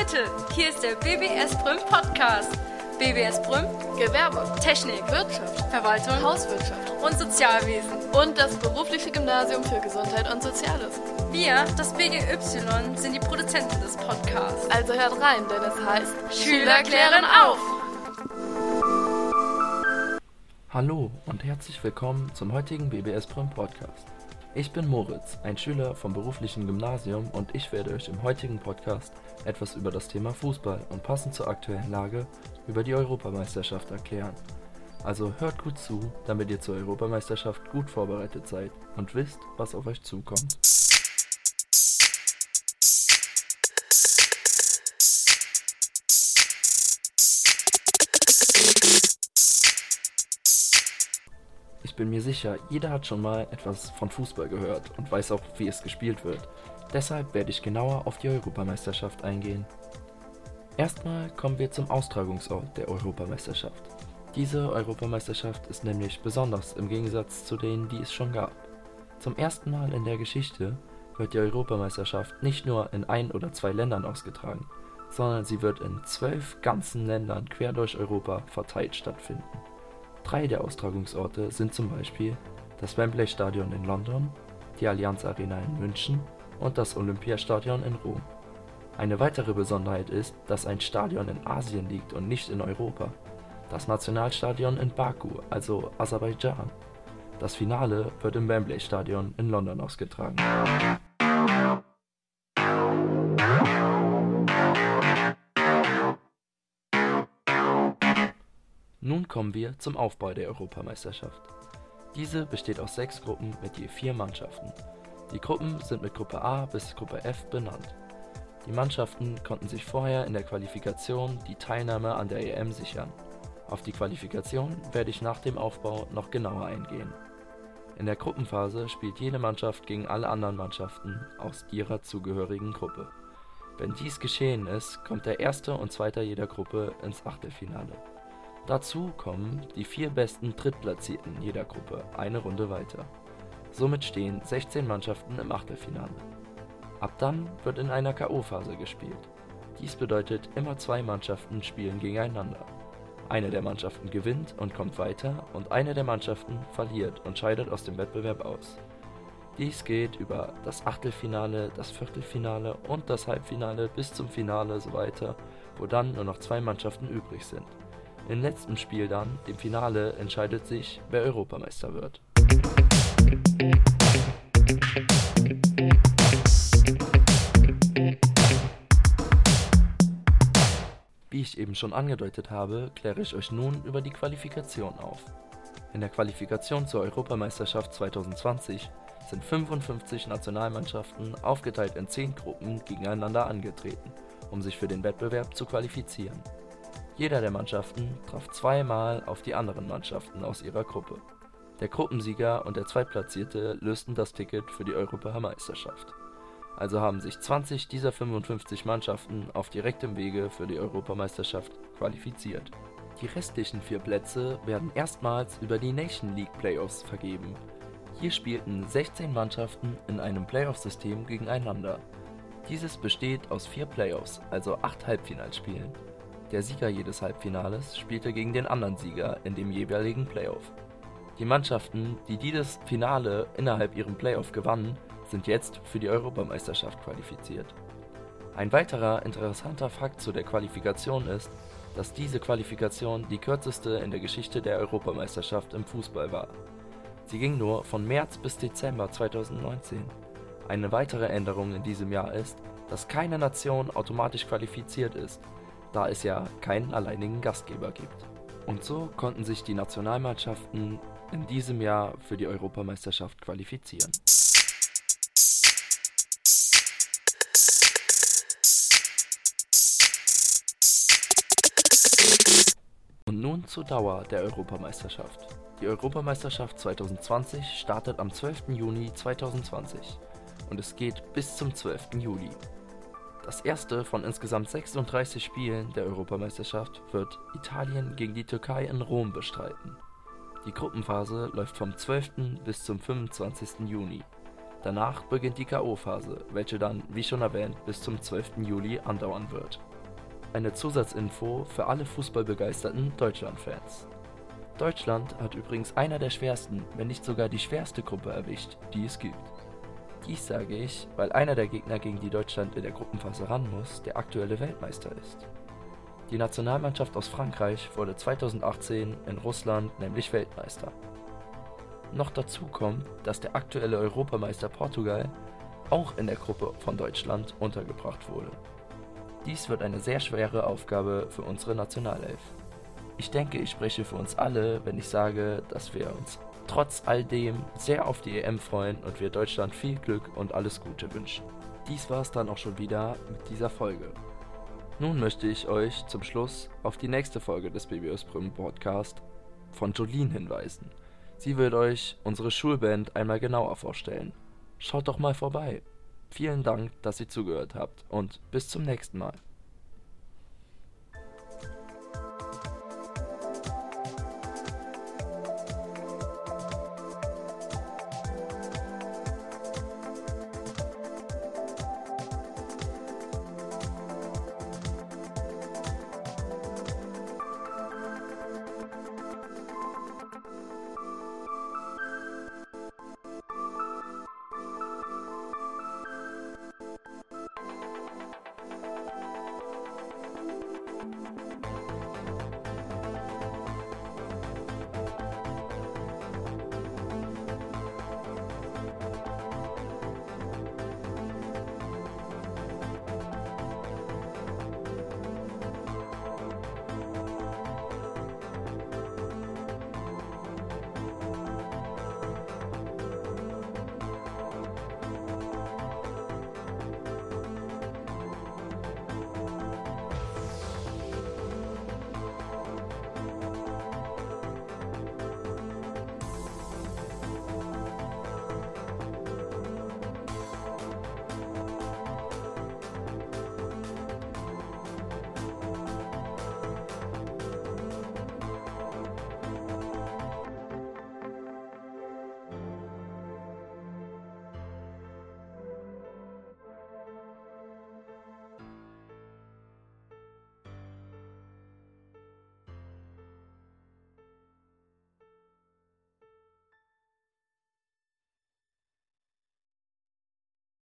Leute, hier ist der BBS Brüm Podcast. BBS Brüm, Gewerbe, Technik, Wirtschaft, Verwaltung Hauswirtschaft und Sozialwesen. und das berufliche Gymnasium für Gesundheit und Soziales. Wir, das BGY, sind die Produzenten des Podcasts. Also hört rein, denn es heißt Schüler klären auf! Hallo und herzlich willkommen zum heutigen BBS Brüm Podcast. Ich bin Moritz, ein Schüler vom beruflichen Gymnasium und ich werde euch im heutigen Podcast etwas über das Thema Fußball und passend zur aktuellen Lage über die Europameisterschaft erklären. Also hört gut zu, damit ihr zur Europameisterschaft gut vorbereitet seid und wisst, was auf euch zukommt. Bin mir sicher, jeder hat schon mal etwas von Fußball gehört und weiß auch, wie es gespielt wird. Deshalb werde ich genauer auf die Europameisterschaft eingehen. Erstmal kommen wir zum Austragungsort der Europameisterschaft. Diese Europameisterschaft ist nämlich besonders im Gegensatz zu denen, die es schon gab. Zum ersten Mal in der Geschichte wird die Europameisterschaft nicht nur in ein oder zwei Ländern ausgetragen, sondern sie wird in zwölf ganzen Ländern quer durch Europa verteilt stattfinden. Drei der Austragungsorte sind zum Beispiel das Wembley Stadion in London, die Allianz Arena in München und das Olympiastadion in Rom. Eine weitere Besonderheit ist, dass ein Stadion in Asien liegt und nicht in Europa. Das Nationalstadion in Baku, also Aserbaidschan. Das Finale wird im Wembley Stadion in London ausgetragen. Nun kommen wir zum Aufbau der Europameisterschaft. Diese besteht aus sechs Gruppen mit je vier Mannschaften. Die Gruppen sind mit Gruppe A bis Gruppe F benannt. Die Mannschaften konnten sich vorher in der Qualifikation die Teilnahme an der EM sichern. Auf die Qualifikation werde ich nach dem Aufbau noch genauer eingehen. In der Gruppenphase spielt jede Mannschaft gegen alle anderen Mannschaften aus ihrer zugehörigen Gruppe. Wenn dies geschehen ist, kommt der erste und zweite jeder Gruppe ins Achtelfinale. Dazu kommen die vier besten Drittplatzierten jeder Gruppe eine Runde weiter. Somit stehen 16 Mannschaften im Achtelfinale. Ab dann wird in einer KO-Phase gespielt. Dies bedeutet, immer zwei Mannschaften spielen gegeneinander. Eine der Mannschaften gewinnt und kommt weiter und eine der Mannschaften verliert und scheidet aus dem Wettbewerb aus. Dies geht über das Achtelfinale, das Viertelfinale und das Halbfinale bis zum Finale so weiter, wo dann nur noch zwei Mannschaften übrig sind. Im letzten Spiel dann, dem Finale, entscheidet sich, wer Europameister wird. Wie ich eben schon angedeutet habe, kläre ich euch nun über die Qualifikation auf. In der Qualifikation zur Europameisterschaft 2020 sind 55 Nationalmannschaften aufgeteilt in 10 Gruppen gegeneinander angetreten, um sich für den Wettbewerb zu qualifizieren. Jeder der Mannschaften traf zweimal auf die anderen Mannschaften aus ihrer Gruppe. Der Gruppensieger und der Zweitplatzierte lösten das Ticket für die Europameisterschaft. Also haben sich 20 dieser 55 Mannschaften auf direktem Wege für die Europameisterschaft qualifiziert. Die restlichen vier Plätze werden erstmals über die Nation League Playoffs vergeben. Hier spielten 16 Mannschaften in einem Playoff-System gegeneinander. Dieses besteht aus vier Playoffs, also acht Halbfinalspielen. Der Sieger jedes Halbfinales spielte gegen den anderen Sieger in dem jeweiligen Playoff. Die Mannschaften, die dieses Finale innerhalb ihrem Playoff gewannen, sind jetzt für die Europameisterschaft qualifiziert. Ein weiterer interessanter Fakt zu der Qualifikation ist, dass diese Qualifikation die kürzeste in der Geschichte der Europameisterschaft im Fußball war. Sie ging nur von März bis Dezember 2019. Eine weitere Änderung in diesem Jahr ist, dass keine Nation automatisch qualifiziert ist, da es ja keinen alleinigen Gastgeber gibt. Und so konnten sich die Nationalmannschaften in diesem Jahr für die Europameisterschaft qualifizieren. Und nun zur Dauer der Europameisterschaft. Die Europameisterschaft 2020 startet am 12. Juni 2020 und es geht bis zum 12. Juli. Das erste von insgesamt 36 Spielen der Europameisterschaft wird Italien gegen die Türkei in Rom bestreiten. Die Gruppenphase läuft vom 12. bis zum 25. Juni. Danach beginnt die K.O.-Phase, welche dann, wie schon erwähnt, bis zum 12. Juli andauern wird. Eine Zusatzinfo für alle fußballbegeisterten Deutschland-Fans. Deutschland hat übrigens einer der schwersten, wenn nicht sogar die schwerste Gruppe erwischt, die es gibt. Dies sage ich, weil einer der Gegner, gegen die Deutschland in der Gruppenphase ran muss, der aktuelle Weltmeister ist. Die Nationalmannschaft aus Frankreich wurde 2018 in Russland nämlich Weltmeister. Noch dazu kommt, dass der aktuelle Europameister Portugal auch in der Gruppe von Deutschland untergebracht wurde. Dies wird eine sehr schwere Aufgabe für unsere Nationalelf. Ich denke, ich spreche für uns alle, wenn ich sage, dass wir uns trotz all dem sehr auf die EM freuen und wir Deutschland viel Glück und alles Gute wünschen. Dies war es dann auch schon wieder mit dieser Folge. Nun möchte ich euch zum Schluss auf die nächste Folge des BBS Brüm Podcast von Jolene hinweisen. Sie wird euch unsere Schulband einmal genauer vorstellen. Schaut doch mal vorbei. Vielen Dank, dass ihr zugehört habt und bis zum nächsten Mal.